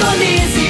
Indonésia.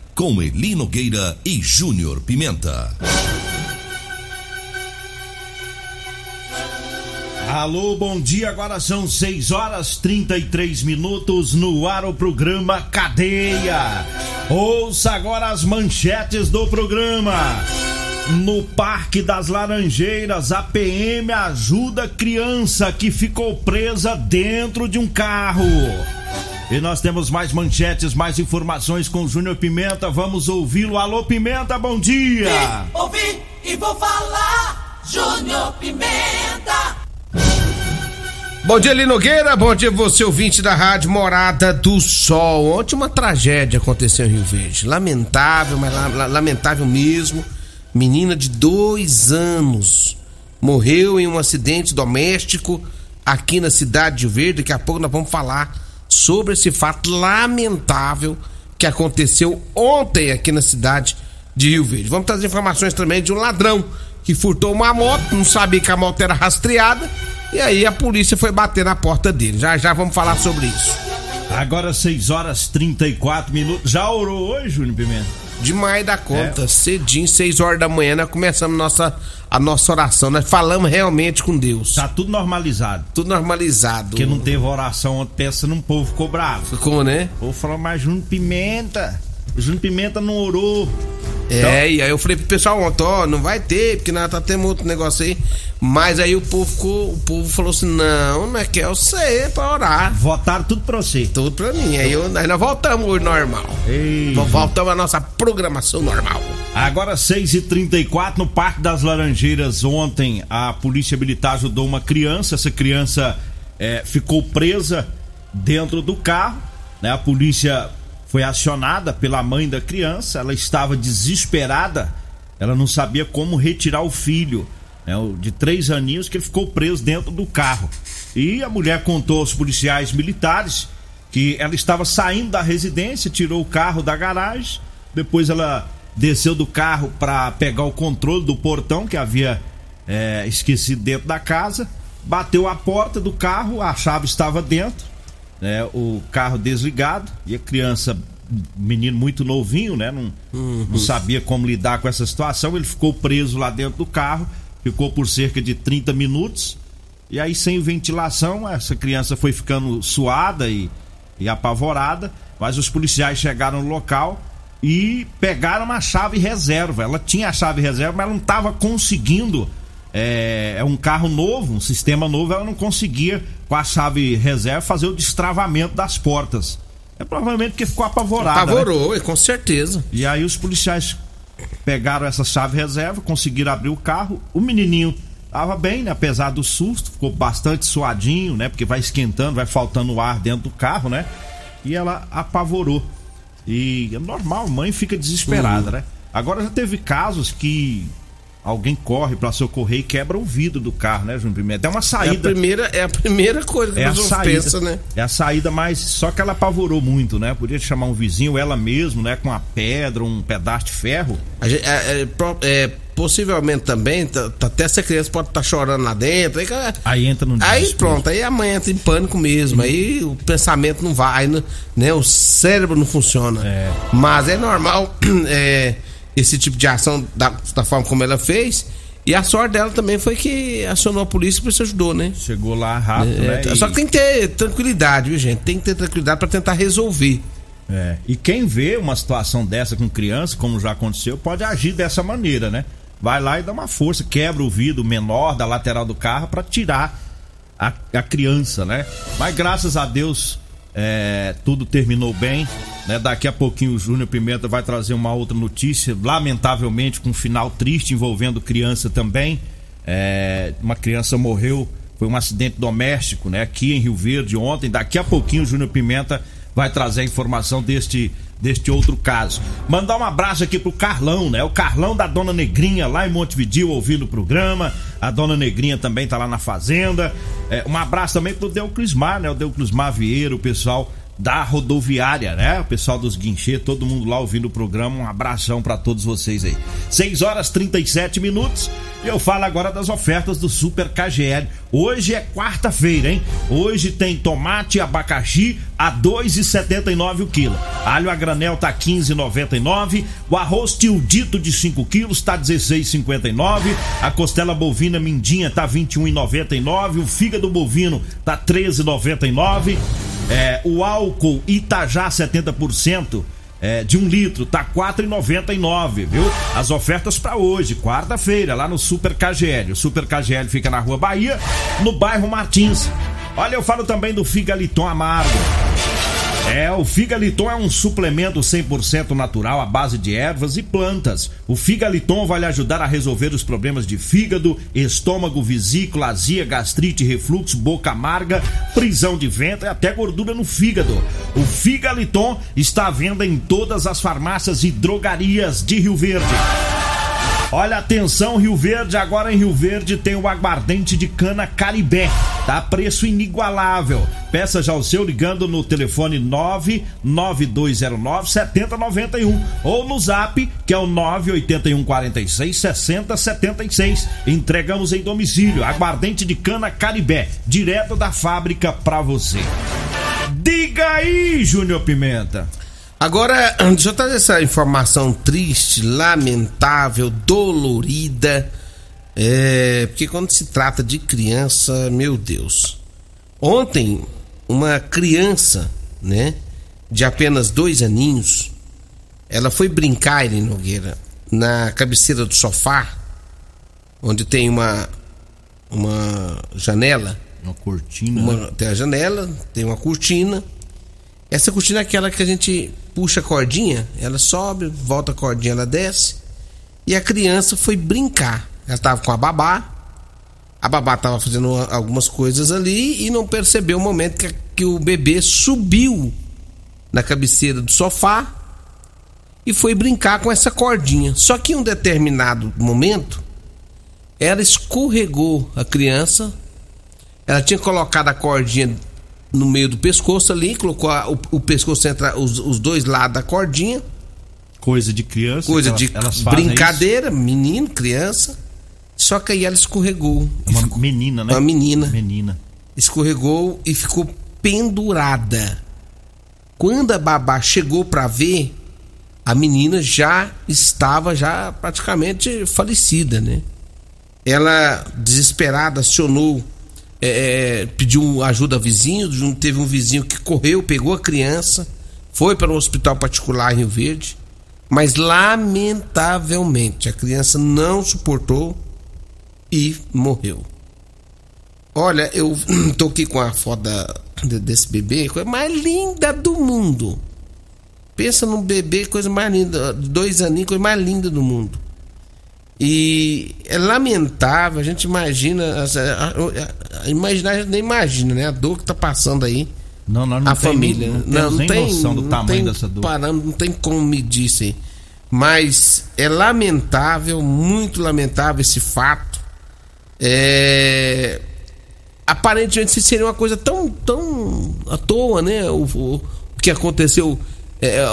com Eli Nogueira e Júnior Pimenta. Alô, bom dia. Agora são 6 horas 33 minutos no ar o programa Cadeia. Ouça agora as manchetes do programa. No Parque das Laranjeiras, a PM ajuda criança que ficou presa dentro de um carro. E nós temos mais manchetes, mais informações com o Júnior Pimenta. Vamos ouvi-lo. Alô, Pimenta, bom dia. Vim, ouvi e vou falar. Júnior Pimenta. Bom dia, Lino Nogueira. Bom dia, você ouvinte da Rádio Morada do Sol. Ontem uma tragédia aconteceu em Rio Verde. Lamentável, mas la- la- lamentável mesmo. Menina de dois anos morreu em um acidente doméstico aqui na cidade de Rio Verde. Daqui a pouco nós vamos falar sobre esse fato lamentável que aconteceu ontem aqui na cidade de Rio Verde. Vamos trazer informações também de um ladrão que furtou uma moto, não sabia que a moto era rastreada, e aí a polícia foi bater na porta dele. Já já vamos falar sobre isso. Agora 6 horas 34 minutos. Já orou hoje, Júnior Pimenta? Demais da conta, cedinho, 6 horas da manhã, nós começamos nossa, a nossa oração. Nós falamos realmente com Deus. Tá tudo normalizado. Tudo normalizado. Porque não teve oração ontem, pensa num povo ficou bravo. Ficou, né? O povo falou, mas Júnior Pimenta. O Júnior Pimenta não orou. É, e aí eu falei pro pessoal ontem, ó, não vai ter, porque nós tá tendo outro negócio aí. Mas aí o povo ficou, o povo falou assim, não, não é que é você pra orar. Votaram tudo pra você. Tudo pra mim. Aí, eu, aí nós voltamos hoje normal. Ei, Vo- Voltamos à nossa programação normal. Agora 6h34 no Parque das Laranjeiras. Ontem a Polícia Militar ajudou uma criança. Essa criança eh, ficou presa dentro do carro. Né? A polícia foi acionada pela mãe da criança. Ela estava desesperada. Ela não sabia como retirar o filho né? de três aninhos que ele ficou preso dentro do carro. E a mulher contou aos policiais militares que ela estava saindo da residência, tirou o carro da garagem, depois ela desceu do carro para pegar o controle do portão que havia é, esquecido dentro da casa, bateu a porta do carro, a chave estava dentro, né, o carro desligado e a criança, menino muito novinho, né, não, não sabia como lidar com essa situação, ele ficou preso lá dentro do carro, ficou por cerca de 30 minutos. E aí, sem ventilação, essa criança foi ficando suada e, e apavorada. Mas os policiais chegaram no local e pegaram uma chave reserva. Ela tinha a chave reserva, mas ela não estava conseguindo. É, é um carro novo, um sistema novo, ela não conseguia, com a chave reserva, fazer o destravamento das portas. É provavelmente porque ficou apavorada. né? Apavorou, com certeza. E aí os policiais pegaram essa chave reserva, conseguiram abrir o carro. O menininho tava bem, né? Apesar do susto, ficou bastante suadinho, né? Porque vai esquentando, vai faltando ar dentro do carro, né? E ela apavorou. E é normal, mãe fica desesperada, né? Agora já teve casos que alguém corre para socorrer e quebra o vidro do carro, né, Júnior Pimenta? É uma É a saída. primeira, é a primeira coisa que É a saída, pensa, né? é a saída, mas só que ela apavorou muito, né? Podia chamar um vizinho, ela mesmo, né? Com uma pedra, um pedaço de ferro. A gente- é, é, é, possivelmente também, tá- tá- até essa criança pode estar chorando lá dentro. Aí, Aí entra no aí desespero. pronto, aí a mãe entra em pânico mesmo. Aí o pensamento não vai, né? O cérebro não funciona. É. Mas é normal é, esse tipo de ação da, da forma como ela fez. E a sorte dela também foi que acionou a polícia e isso ajudou, né? Chegou lá rápido, né? É, Só que tem que ter tranquilidade, viu, gente? Tem que ter tranquilidade pra tentar resolver. É. E quem vê uma situação dessa com criança, como já aconteceu, pode agir dessa maneira, né? Vai lá e dá uma força, quebra o vidro menor da lateral do carro para tirar a, a criança, né? Mas graças a Deus é, tudo terminou bem. Né? Daqui a pouquinho o Júnior Pimenta vai trazer uma outra notícia, lamentavelmente com um final triste envolvendo criança também. É, uma criança morreu, foi um acidente doméstico, né? Aqui em Rio Verde ontem. Daqui a pouquinho o Júnior Pimenta vai trazer a informação deste deste outro caso. Mandar um abraço aqui pro Carlão, né? O Carlão da Dona Negrinha lá em Montevidil ouvindo o programa. A Dona Negrinha também tá lá na fazenda. É, um abraço também pro Deuclismar, né? O Deuclismar Vieira, o pessoal da rodoviária, né? O pessoal dos guinchê, todo mundo lá ouvindo o programa. Um abração para todos vocês aí. 6 horas 37 minutos. Eu falo agora das ofertas do Super KGL. Hoje é quarta-feira, hein? Hoje tem tomate e abacaxi a 2,79 o quilo. Alho a granel tá 15,99. O arroz tildito de 5 quilos tá 16,59. A costela bovina mindinha tá 21,99. O fígado bovino tá 13,99. É, o álcool Itajá 70% é, de um litro tá 4,99, viu? As ofertas para hoje, quarta-feira, lá no Super KGL. O Super KGL fica na Rua Bahia, no bairro Martins. Olha, eu falo também do Figaliton Amargo. É, o Figaliton é um suplemento 100% natural à base de ervas e plantas. O Figaliton vai lhe ajudar a resolver os problemas de fígado, estômago, vesícula, azia, gastrite, refluxo, boca amarga, prisão de ventre e até gordura no fígado. O Figaliton está à venda em todas as farmácias e drogarias de Rio Verde. Olha, atenção, Rio Verde, agora em Rio Verde tem o aguardente de cana Caribé, tá? Preço inigualável. Peça já o seu ligando no telefone 99209 7091 ou no zap, que é o 981 46 60 76. Entregamos em domicílio. Aguardente de cana Caribé, direto da fábrica pra você. Diga aí, Júnior Pimenta. Agora, deixa eu trazer essa informação triste, lamentável, dolorida. É, porque quando se trata de criança, meu Deus. Ontem, uma criança, né, de apenas dois aninhos, ela foi brincar, Ele Nogueira, na cabeceira do sofá, onde tem uma, uma janela. Uma cortina. Uma- tem a janela, tem uma cortina. Essa cortina é aquela que a gente puxa a cordinha, ela sobe, volta a cordinha, ela desce. E a criança foi brincar. Ela estava com a babá. A babá estava fazendo algumas coisas ali e não percebeu o momento que, que o bebê subiu na cabeceira do sofá e foi brincar com essa cordinha. Só que em um determinado momento, ela escorregou a criança. Ela tinha colocado a cordinha no meio do pescoço ali, colocou a- o, o pescoço entre os, os dois lados da cordinha. Coisa de criança. Coisa de elas- brincadeira, menino, criança. Só que aí ela escorregou. isso. É uma menina, né? Uma menina. Menina. Escorregou e ficou pendurada. Quando a babá chegou pra ver, a menina já estava já praticamente falecida, né? Ela desesperada acionou, é, é, pediu ajuda a vizinho, teve um vizinho que correu, pegou a criança, foi para um hospital particular em Rio Verde, mas lamentavelmente a criança não suportou e morreu. Olha, eu tô aqui com a foto da- de- desse bebê, coisa mais linda do mundo. Pensa num bebê, coisa mais linda, dois aninhos, coisa mais linda do mundo. E é lamentável, a gente imagina, a- a- imaginar, a gente nem imagina, né? A dor que tá passando aí. Não, nós não a tem família. nem- não, não, temos nem noção do não tamanho tem dessa dor. Parâmetro, não tem como medir isso aí. Mas é lamentável, muito lamentável esse fato. É, aparentemente seria uma coisa tão, tão à toa, né? O, o, o que aconteceu, é,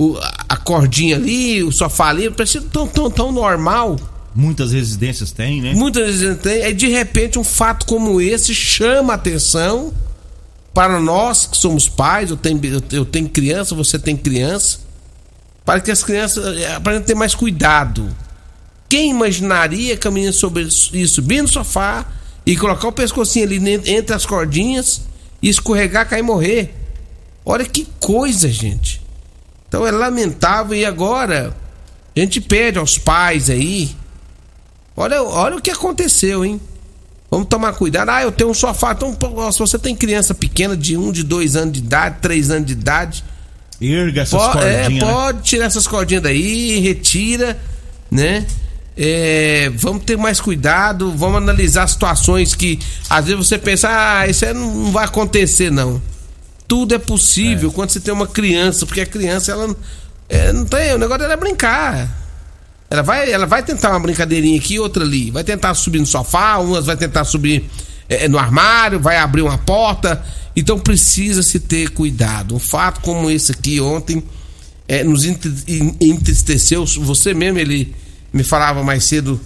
o, a cordinha ali, o sofá ali, parece tão, tão, tão normal. Muitas residências têm, né? Muitas residências têm. Aí de repente um fato como esse chama atenção para nós que somos pais. Eu tenho, eu tenho criança, você tem criança. Para que as crianças. É, para ter mais cuidado. Quem imaginaria que a menina sobre isso, subir no sofá e colocar o pescocinho ali entre as cordinhas e escorregar, cair e morrer? Olha que coisa, gente. Então é lamentável e agora a gente pede aos pais aí Olha, olha o que aconteceu, hein? Vamos tomar cuidado. Ah, eu tenho um sofá. Então, se você tem criança pequena de um, de dois anos de idade, três anos de idade. Erga essas pode, é, cordinhas. É, pode tirar essas cordinhas daí, retira, né? É, vamos ter mais cuidado, vamos analisar situações que às vezes você pensa, ah, isso aí não vai acontecer, não. Tudo é possível é. quando você tem uma criança, porque a criança, ela é, não tem, o negócio dela é brincar. Ela vai, ela vai tentar uma brincadeirinha aqui, outra ali. Vai tentar subir no sofá, umas vai tentar subir é, no armário, vai abrir uma porta. Então precisa se ter cuidado. Um fato como esse aqui ontem é, nos entristeceu. Você mesmo, ele me falava mais cedo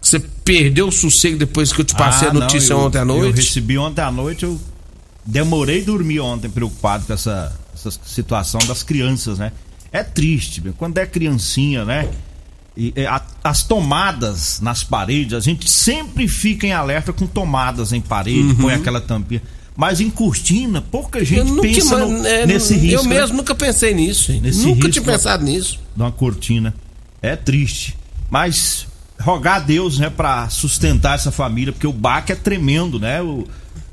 que você perdeu o sossego depois que eu te passei ah, a notícia não, eu, ontem à noite. Eu recebi ontem à noite, eu demorei dormir ontem preocupado com essa, essa situação das crianças, né? É triste, quando é criancinha, né? E, é, a, as tomadas nas paredes, a gente sempre fica em alerta com tomadas em parede, uhum. põe aquela tampinha. Mas em cortina, pouca gente pensa no, é, nesse risco. Eu mesmo né? nunca pensei nisso. Nesse nunca risco, tinha pensado nisso. De uma cortina. É triste. Mas rogar a Deus, né, para sustentar essa família, porque o baque é tremendo, né? O,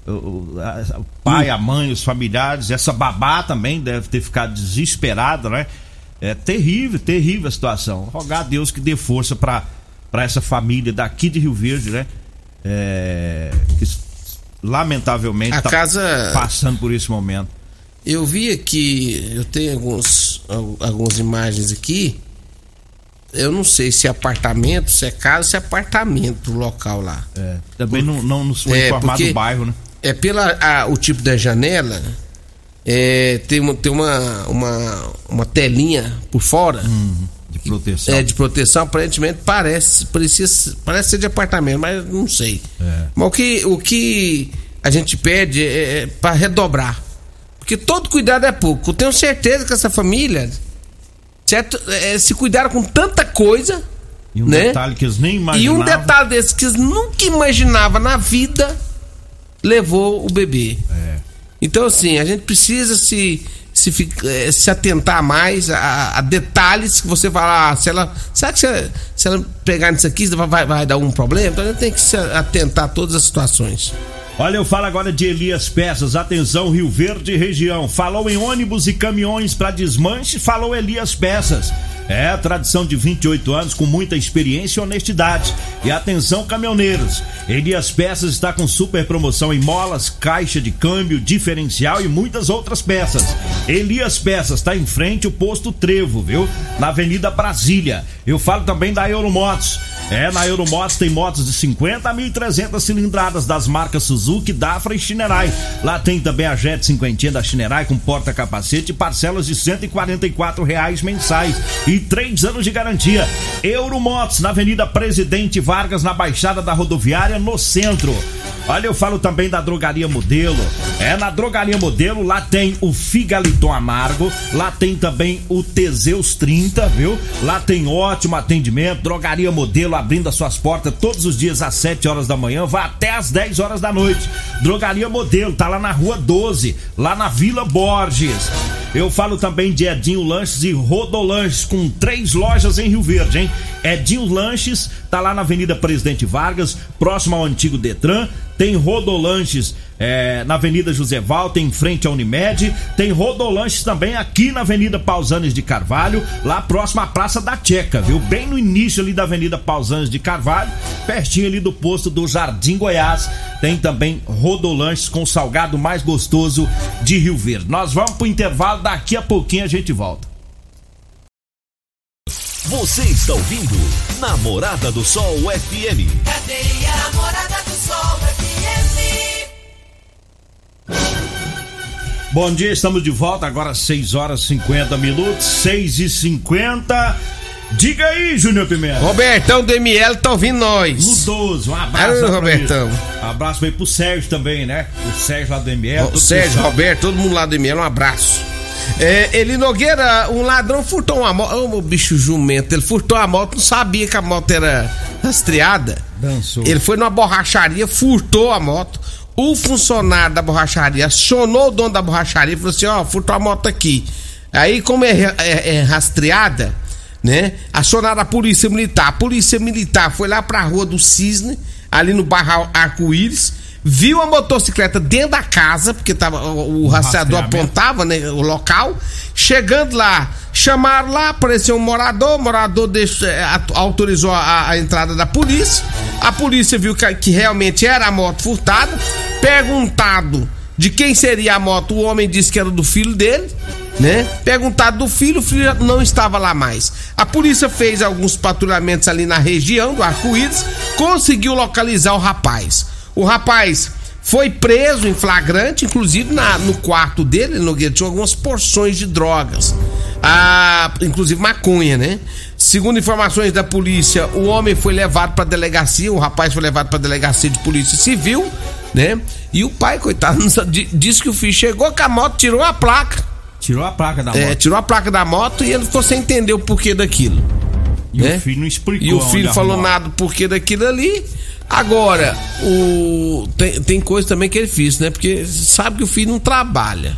o, a, o pai, a mãe, os familiares, essa babá também deve ter ficado desesperada, né? É terrível, terrível a situação. Rogar a Deus que dê força para essa família daqui de Rio Verde, né? É, que lamentavelmente a tá casa passando por esse momento. Eu vi aqui, eu tenho alguns, algumas imagens aqui. Eu não sei se é apartamento, se é casa, se é apartamento o local lá. É, também não, não nos foi é, informado o bairro, né? É pela a, o tipo da janela, é, tem, uma, tem uma, uma, uma telinha por fora. Uhum, de proteção. É, de proteção, aparentemente parece, parecia, parece ser de apartamento, mas não sei. É. Mas o que, o que a gente pede é, é para redobrar. Porque todo cuidado é pouco. Eu tenho certeza que essa família certo, é, se cuidaram com tanta coisa. E um né? detalhe que eles nem imaginavam. E um detalhe desse que eles nunca imaginavam na vida levou o bebê. É. Então, assim, a gente precisa se, se, eh, se atentar mais a, a detalhes que você fala, ah, se ela. Será que se, se ela pegar nisso aqui vai, vai dar um problema? Então a gente tem que se atentar a todas as situações. Olha, eu falo agora de Elias Peças. Atenção, Rio Verde região. Falou em ônibus e caminhões para desmanche, falou Elias Peças. É, tradição de 28 anos com muita experiência e honestidade. E atenção, caminhoneiros. Elias Peças está com super promoção em molas, caixa de câmbio, diferencial e muitas outras peças. Elias Peças está em frente ao posto Trevo, viu? Na Avenida Brasília. Eu falo também da Euromotos. É, na Euromotos tem motos de 50 a 1.300 cilindradas das marcas Suzuki, Dafra e Shinerai. Lá tem também a Jet 50 da Shinerai com porta-capacete e parcelas de 144 reais mensais e três anos de garantia. Euromotos na Avenida Presidente Vargas, na Baixada da Rodoviária, no centro. Olha, eu falo também da Drogaria Modelo. É, na Drogaria Modelo, lá tem o Figaliton Amargo, lá tem também o Teseus 30, viu? Lá tem ótimo atendimento, Drogaria Modelo abrindo as suas portas todos os dias às 7 horas da manhã, vai até às 10 horas da noite. Drogaria Modelo, tá lá na Rua 12, lá na Vila Borges. Eu falo também de Edinho Lanches e Rodolanches, com três lojas em Rio Verde, hein? Edinho Lanches, tá lá na Avenida Presidente Vargas, próximo ao antigo Detran. Tem Rodolanches é, na Avenida José Valter, em frente à Unimed. Tem Rodolanches também aqui na Avenida Pausanes de Carvalho, lá próximo à Praça da Checa, viu? Bem no início ali da Avenida Pausanes de Carvalho, pertinho ali do posto do Jardim Goiás. Tem também Rodolanches com o salgado mais gostoso de Rio Verde. Nós vamos pro intervalo, daqui a pouquinho a gente volta. Você está ouvindo Namorada do Sol FM. Cadeia Namorada do Bom dia, estamos de volta agora 6 horas 50 minutos, 6 e 50 Diga aí, Júnior Pimenta. Robertão DML tá ouvindo nós. Ludoso, um abraço. Alô, Robertão. ele. Abraço aí pro Sérgio também, né? O Sérgio lá do ML. Todo Sérgio, pessoal. Roberto, todo mundo lá do ML, um abraço. É, ele Nogueira, um ladrão furtou uma moto. Ô, meu bicho jumento, ele furtou a moto, não sabia que a moto era rastreada. Dançou. Ele foi numa borracharia, furtou a moto. O funcionário da borracharia acionou o dono da borracharia e falou assim: Ó, furtou a moto aqui. Aí, como é, é- é rastreada, né? Acionaram a polícia militar. A polícia militar foi lá pra rua do Cisne, ali no bairro Arco-Íris, viu a motocicleta dentro da casa, porque tava, o, o rastreador apontava né, o local. Chegando lá, chamaram lá, apareceu um morador, o morador deixou- é, autorizou a, a entrada da polícia. A polícia viu que, que realmente era a moto furtada. Perguntado de quem seria a moto, o homem disse que era do filho dele, né? Perguntado do filho, o filho não estava lá mais. A polícia fez alguns patrulhamentos ali na região do Arco-Íris, conseguiu localizar o rapaz. O rapaz foi preso em flagrante, inclusive na- no quarto dele, Nogueira, tinha algumas porções de drogas. Ah, inclusive maconha, né? Segundo informações da polícia, o homem foi levado pra delegacia, o rapaz foi levado pra delegacia de polícia civil, né? E o pai, coitado, disse que o filho chegou com a moto, tirou a placa. Tirou a placa da É, moto. tirou a placa da moto e ele ficou sem entender o porquê daquilo. E né? o filho não explicou. E o filho falou arrumou. nada do porquê daquilo ali. Agora, o tem, tem coisa também que ele fez, né? Porque sabe que o filho não trabalha.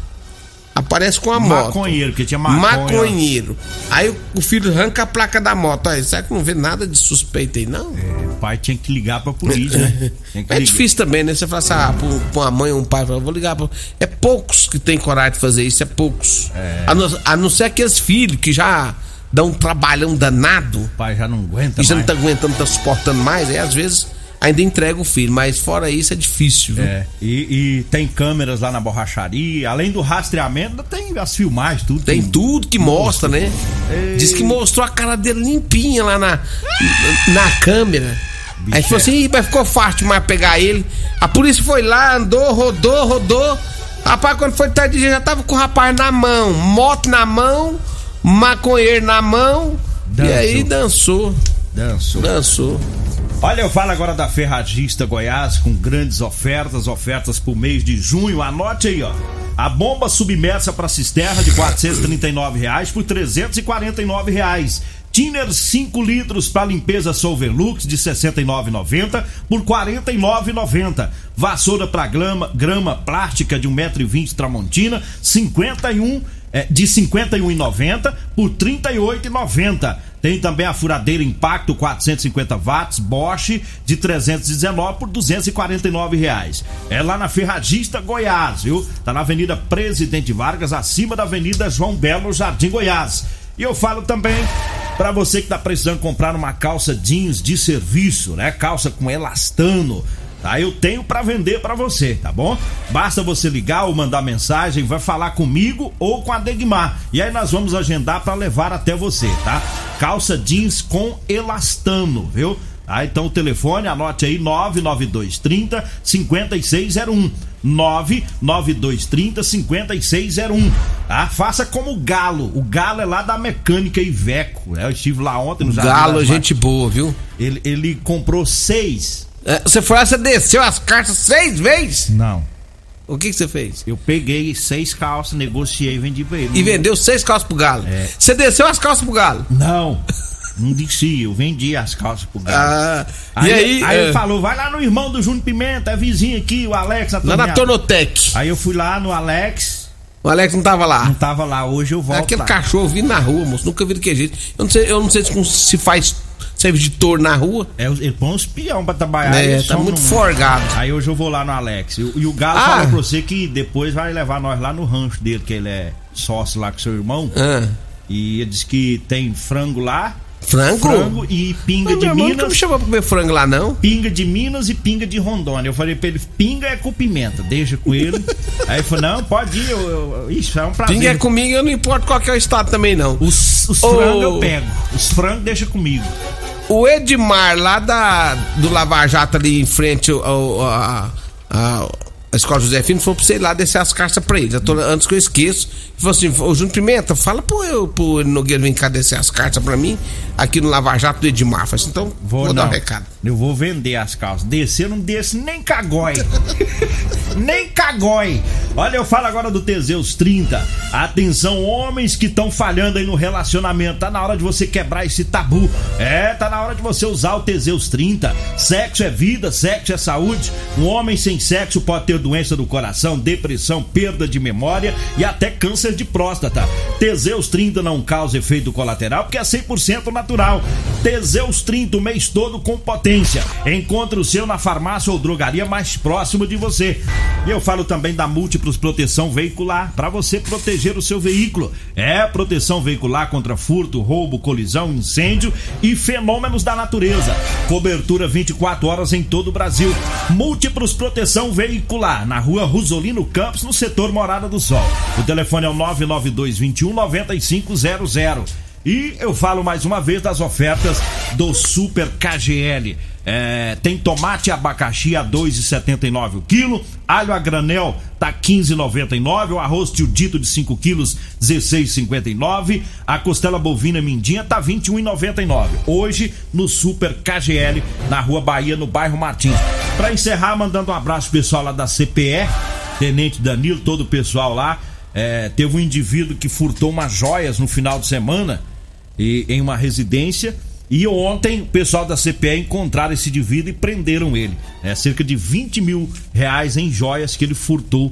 Aparece com a moto. Maconheiro, porque tinha maconha. Maconheiro. Aí o, filho arranca a placa da moto. Aí, será que não vê nada de suspeito aí, não? O pai tinha que ligar pra polícia, né? É difícil também, né? Você fala assim, ah, pra, uma mãe ou um pai, fala, vou ligar pra... É poucos que tem coragem de fazer isso, é poucos. A, não, a não ser aqueles filhos que já dão um trabalhão danado O pai já não aguenta e já não tá aguentando, tá suportando mais, aí às vezes ainda entrega o filho, mas fora isso é difícil, viu? É, e, e tem câmeras lá na borracharia, além do rastreamento, tem as filmagens, tudo. Tem tudo que mostra, né? Diz que mostrou a cara dele limpinha lá na, na câmera. Aí falou assim, "Ih, mas ficou fácil demais pegar ele. A polícia foi lá, andou, rodou, rodou. Rapaz, quando foi tarde de dia, já tava com o rapaz na mão, moto na mão, maconheiro na mão. Dançou. E aí dançou, Dançou. dançou. Olha, eu falo agora da Ferragista Goiás com grandes ofertas, ofertas pro mês de junho. Anote aí, ó. A bomba submersa para cisterna de 439 reais por 349 reais. Tiner 5 litros para limpeza Solvelux de R$ 69,90 por R$ 49,90. Vassoura para grama, grama plástica de 1,20m Tramontina, 51 é, de 51,90 por 38,90. Tem também a furadeira Impacto 450 watts Bosch de 319 por 249 reais. É lá na Ferragista Goiás, viu? Tá na Avenida Presidente Vargas, acima da Avenida João Belo, Jardim Goiás. E eu falo também para você que tá precisando comprar uma calça jeans de serviço, né? Calça com elastano. Tá, eu tenho para vender para você, tá bom? Basta você ligar ou mandar mensagem, vai falar comigo ou com a Degmar. E aí nós vamos agendar para levar até você, tá? Calça jeans com elastano, viu? Ah, então o telefone, anote aí 99230 5601. 99230 5601. Tá? Faça como o Galo. O Galo é lá da Mecânica Iveco. Né? Eu estive lá ontem no Jardim Galo, das gente boa, viu? ele, ele comprou seis. É, você foi lá, você desceu as cartas seis vezes? Não. O que, que você fez? Eu peguei seis calças, negociei e vendi pra ele. E vendeu seis calças pro galo. É. Você desceu as calças pro galo. Não. Não disse, eu vendi as calças pro Galo. Ah, aí, e aí, aí é, ele falou, vai lá no irmão do Júnior Pimenta, é vizinho aqui, o Alex. lá na. Tonotec. Aí eu fui lá no Alex, O Alex não tava lá. não tava lá, hoje eu volto Aquele lá. cachorro vindo na rua, moço. Nunca vi daquele jeito. Eu não sei, eu não sei se, se faz serve de touro na rua. É, ele põe uns peão pra trabalhar. É, tá muito num- forgado. Aí hoje eu vou lá no Alex. E, o- e o Galo Ah. falou pra você que depois vai levar nós lá no rancho dele, que ele é sócio lá com seu irmão. Ah, E ele disse que tem frango lá Frango? Frango e pinga de Minas. me chamou pra comer frango lá, não. Pinga de Minas e pinga de Rondônia. Eu falei pra ele, pinga é com pimenta, deixa com ele. Aí ele falou, não, pode ir, eu, eu, isso é um prazer. Pinga é comigo, eu não importo qual que é o estado também, não. Os, os frangos eu pego, os frangos deixa comigo. O Edmar, lá da, do Lava Jato, ali em frente ao, ao- a, a, a Escola José Filho, falou pra você ir lá descer as cartas pra ele. Tô- antes que eu esqueço. Falou assim: Ô Júnior Pimenta, fala pro, eu, pro Nogueira vir cá descer as cartas pra mim, aqui no Lava Jato do Edmar. Falei assim, então vou, dar não. um recado. Eu vou vender as calças. Descer, eu não desço nem cagói. nem cagói. Olha, eu falo agora do Teseus 30. Atenção, homens que estão falhando aí no relacionamento. Tá na hora de você quebrar esse tabu. É, tá na hora de você usar o Teseus 30. Sexo é vida, sexo é saúde. Um homem sem sexo pode ter doença do coração, depressão, perda de memória e até câncer de próstata. Teseus 30 não causa efeito colateral porque é 100% natural. Teseus 30 o mês todo com potência. Encontre o seu na farmácia ou drogaria mais próximo de você. E eu falo também da Múltiplos Proteção Veicular para você proteger o seu veículo. É proteção veicular contra furto, roubo, colisão, incêndio e fenômenos da natureza. Cobertura 24 horas em todo o Brasil. Múltiplos Proteção Veicular na Rua Rosolino Campos, no setor Morada do Sol. O telefone é o 992 21 9500. E eu falo mais uma vez das ofertas do Super KGL. É, tem tomate e abacaxi a 2,79 o quilo, alho a granel tá 15,99, o arroz tio dito de 5 quilos 16,59, a costela bovina mindinha tá 21,99. Hoje no Super KGL na Rua Bahia no bairro Martins. Para encerrar, mandando um abraço pessoal lá da CPE, Tenente Danilo, todo o pessoal lá. É, teve um indivíduo que furtou umas joias no final de semana e, em uma residência. E ontem o pessoal da CPE encontraram esse indivíduo e prenderam ele. É cerca de 20 mil reais em joias que ele furtou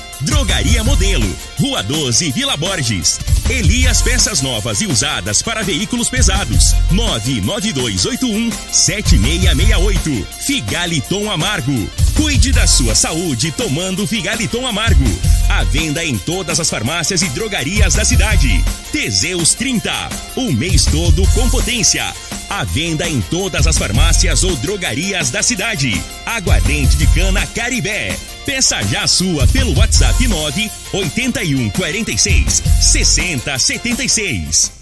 Drogaria Modelo, Rua 12, Vila Borges. Elias Peças Novas e Usadas para Veículos Pesados. 99281-7668. Figaliton Amargo. Cuide da sua saúde tomando Figaliton Amargo. À venda em todas as farmácias e drogarias da cidade. Teseus 30. O mês todo com potência. À venda em todas as farmácias ou drogarias da cidade. Aguardente de cana Caribé. Peça já sua pelo WhatsApp 9 81 46 60 76.